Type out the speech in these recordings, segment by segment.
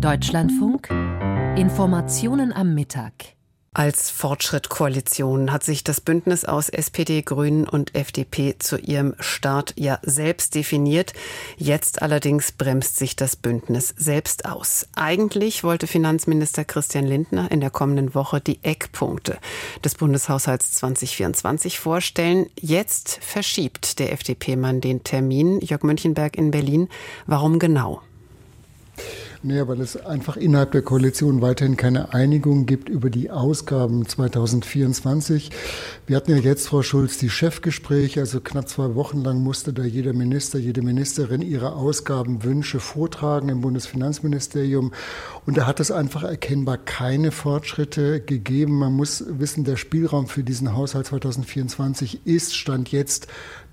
Deutschlandfunk Informationen am Mittag. Als Fortschrittkoalition hat sich das Bündnis aus SPD, Grünen und FDP zu ihrem Start ja selbst definiert. Jetzt allerdings bremst sich das Bündnis selbst aus. Eigentlich wollte Finanzminister Christian Lindner in der kommenden Woche die Eckpunkte des Bundeshaushalts 2024 vorstellen. Jetzt verschiebt der FDP-Mann den Termin. Jörg Münchenberg in Berlin. Warum genau? Naja, weil es einfach innerhalb der Koalition weiterhin keine Einigung gibt über die Ausgaben 2024. Wir hatten ja jetzt, Frau Schulz, die Chefgespräche, also knapp zwei Wochen lang musste da jeder Minister, jede Ministerin ihre Ausgabenwünsche vortragen im Bundesfinanzministerium. Und da hat es einfach erkennbar keine Fortschritte gegeben. Man muss wissen, der Spielraum für diesen Haushalt 2024 ist, stand jetzt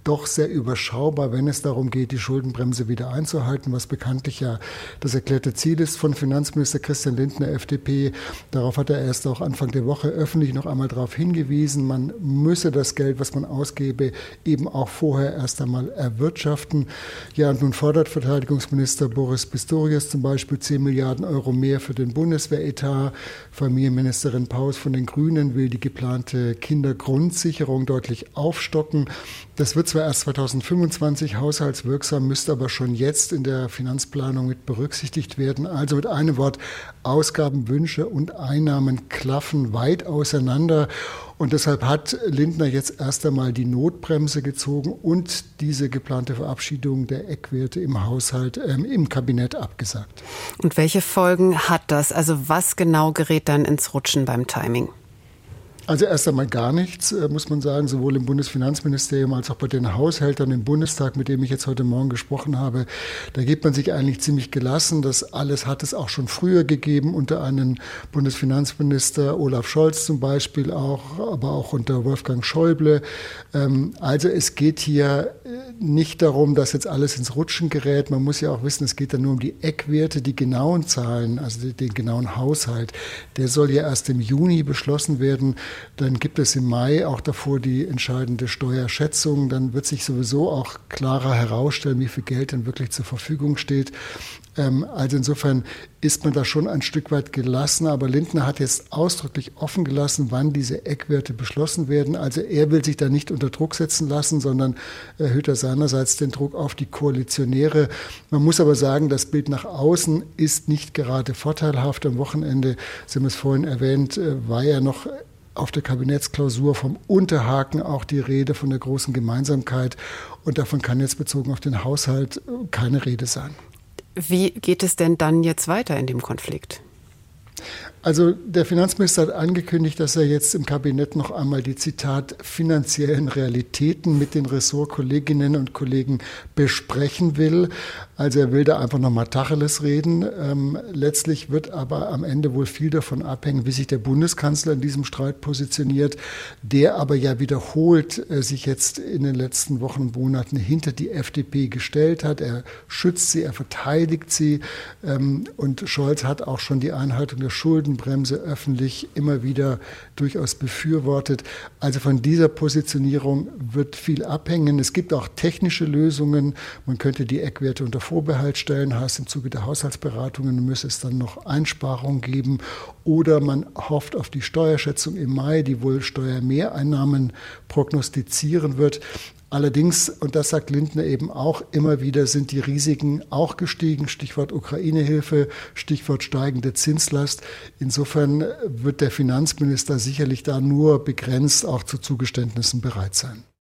doch sehr überschaubar, wenn es darum geht, die Schuldenbremse wieder einzuhalten, was bekanntlich ja das erklärte Ziel ist von Finanzminister Christian Lindner, FDP. Darauf hat er erst auch Anfang der Woche öffentlich noch einmal darauf hingewiesen, man müsse das Geld, was man ausgebe, eben auch vorher erst einmal erwirtschaften. Ja, und nun fordert Verteidigungsminister Boris Pistorius zum Beispiel 10 Milliarden Euro mehr für den Bundeswehretat. Familienministerin Paus von den Grünen will die geplante Kindergrundsicherung deutlich aufstocken. Das wird zwar erst 2025 haushaltswirksam, müsste aber schon jetzt in der Finanzplanung mit berücksichtigt werden. Also mit einem Wort, Ausgabenwünsche und Einnahmen klaffen weit auseinander. Und deshalb hat Lindner jetzt erst einmal die Notbremse gezogen und diese geplante Verabschiedung der Eckwerte im Haushalt ähm, im Kabinett abgesagt. Und welche Folgen hat das? Also was genau gerät dann ins Rutschen beim Timing? Also erst einmal gar nichts, äh, muss man sagen, sowohl im Bundesfinanzministerium als auch bei den Haushältern im Bundestag, mit dem ich jetzt heute Morgen gesprochen habe. Da gibt man sich eigentlich ziemlich gelassen. Das alles hat es auch schon früher gegeben, unter einem Bundesfinanzminister Olaf Scholz zum Beispiel auch, aber auch unter Wolfgang Schäuble. Ähm, also es geht hier äh, nicht darum, dass jetzt alles ins Rutschen gerät. Man muss ja auch wissen, es geht dann nur um die Eckwerte, die genauen Zahlen, also den genauen Haushalt. Der soll ja erst im Juni beschlossen werden. Dann gibt es im Mai auch davor die entscheidende Steuerschätzung. Dann wird sich sowieso auch klarer herausstellen, wie viel Geld denn wirklich zur Verfügung steht. Ähm, also insofern ist man da schon ein Stück weit gelassen. Aber Lindner hat jetzt ausdrücklich offen gelassen, wann diese Eckwerte beschlossen werden. Also er will sich da nicht unter Druck setzen lassen, sondern erhöht er seinerseits den Druck auf die Koalitionäre. Man muss aber sagen, das Bild nach außen ist nicht gerade vorteilhaft. Am Wochenende, Sie haben es vorhin erwähnt, äh, war ja noch auf der Kabinettsklausur vom Unterhaken auch die Rede von der großen Gemeinsamkeit. Und davon kann jetzt bezogen auf den Haushalt keine Rede sein. Wie geht es denn dann jetzt weiter in dem Konflikt? Also der Finanzminister hat angekündigt, dass er jetzt im Kabinett noch einmal die Zitat finanziellen Realitäten mit den Ressortkolleginnen und Kollegen besprechen will. Also er will da einfach nochmal Tacheles reden. Ähm, letztlich wird aber am Ende wohl viel davon abhängen, wie sich der Bundeskanzler in diesem Streit positioniert, der aber ja wiederholt äh, sich jetzt in den letzten Wochen und Monaten hinter die FDP gestellt hat. Er schützt sie, er verteidigt sie ähm, und Scholz hat auch schon die Einhaltung der Schuldenbremse öffentlich immer wieder durchaus befürwortet. Also von dieser Positionierung wird viel abhängen. Es gibt auch technische Lösungen. Man könnte die Eckwerte unter Vorbehalt stellen, heißt im Zuge der Haushaltsberatungen müsse es dann noch Einsparungen geben oder man hofft auf die Steuerschätzung im Mai, die wohl Steuermehreinnahmen prognostizieren wird. Allerdings, und das sagt Lindner eben auch immer wieder, sind die Risiken auch gestiegen. Stichwort Ukraine-Hilfe, Stichwort steigende Zinslast. Insofern wird der Finanzminister sicherlich da nur begrenzt auch zu Zugeständnissen bereit sein.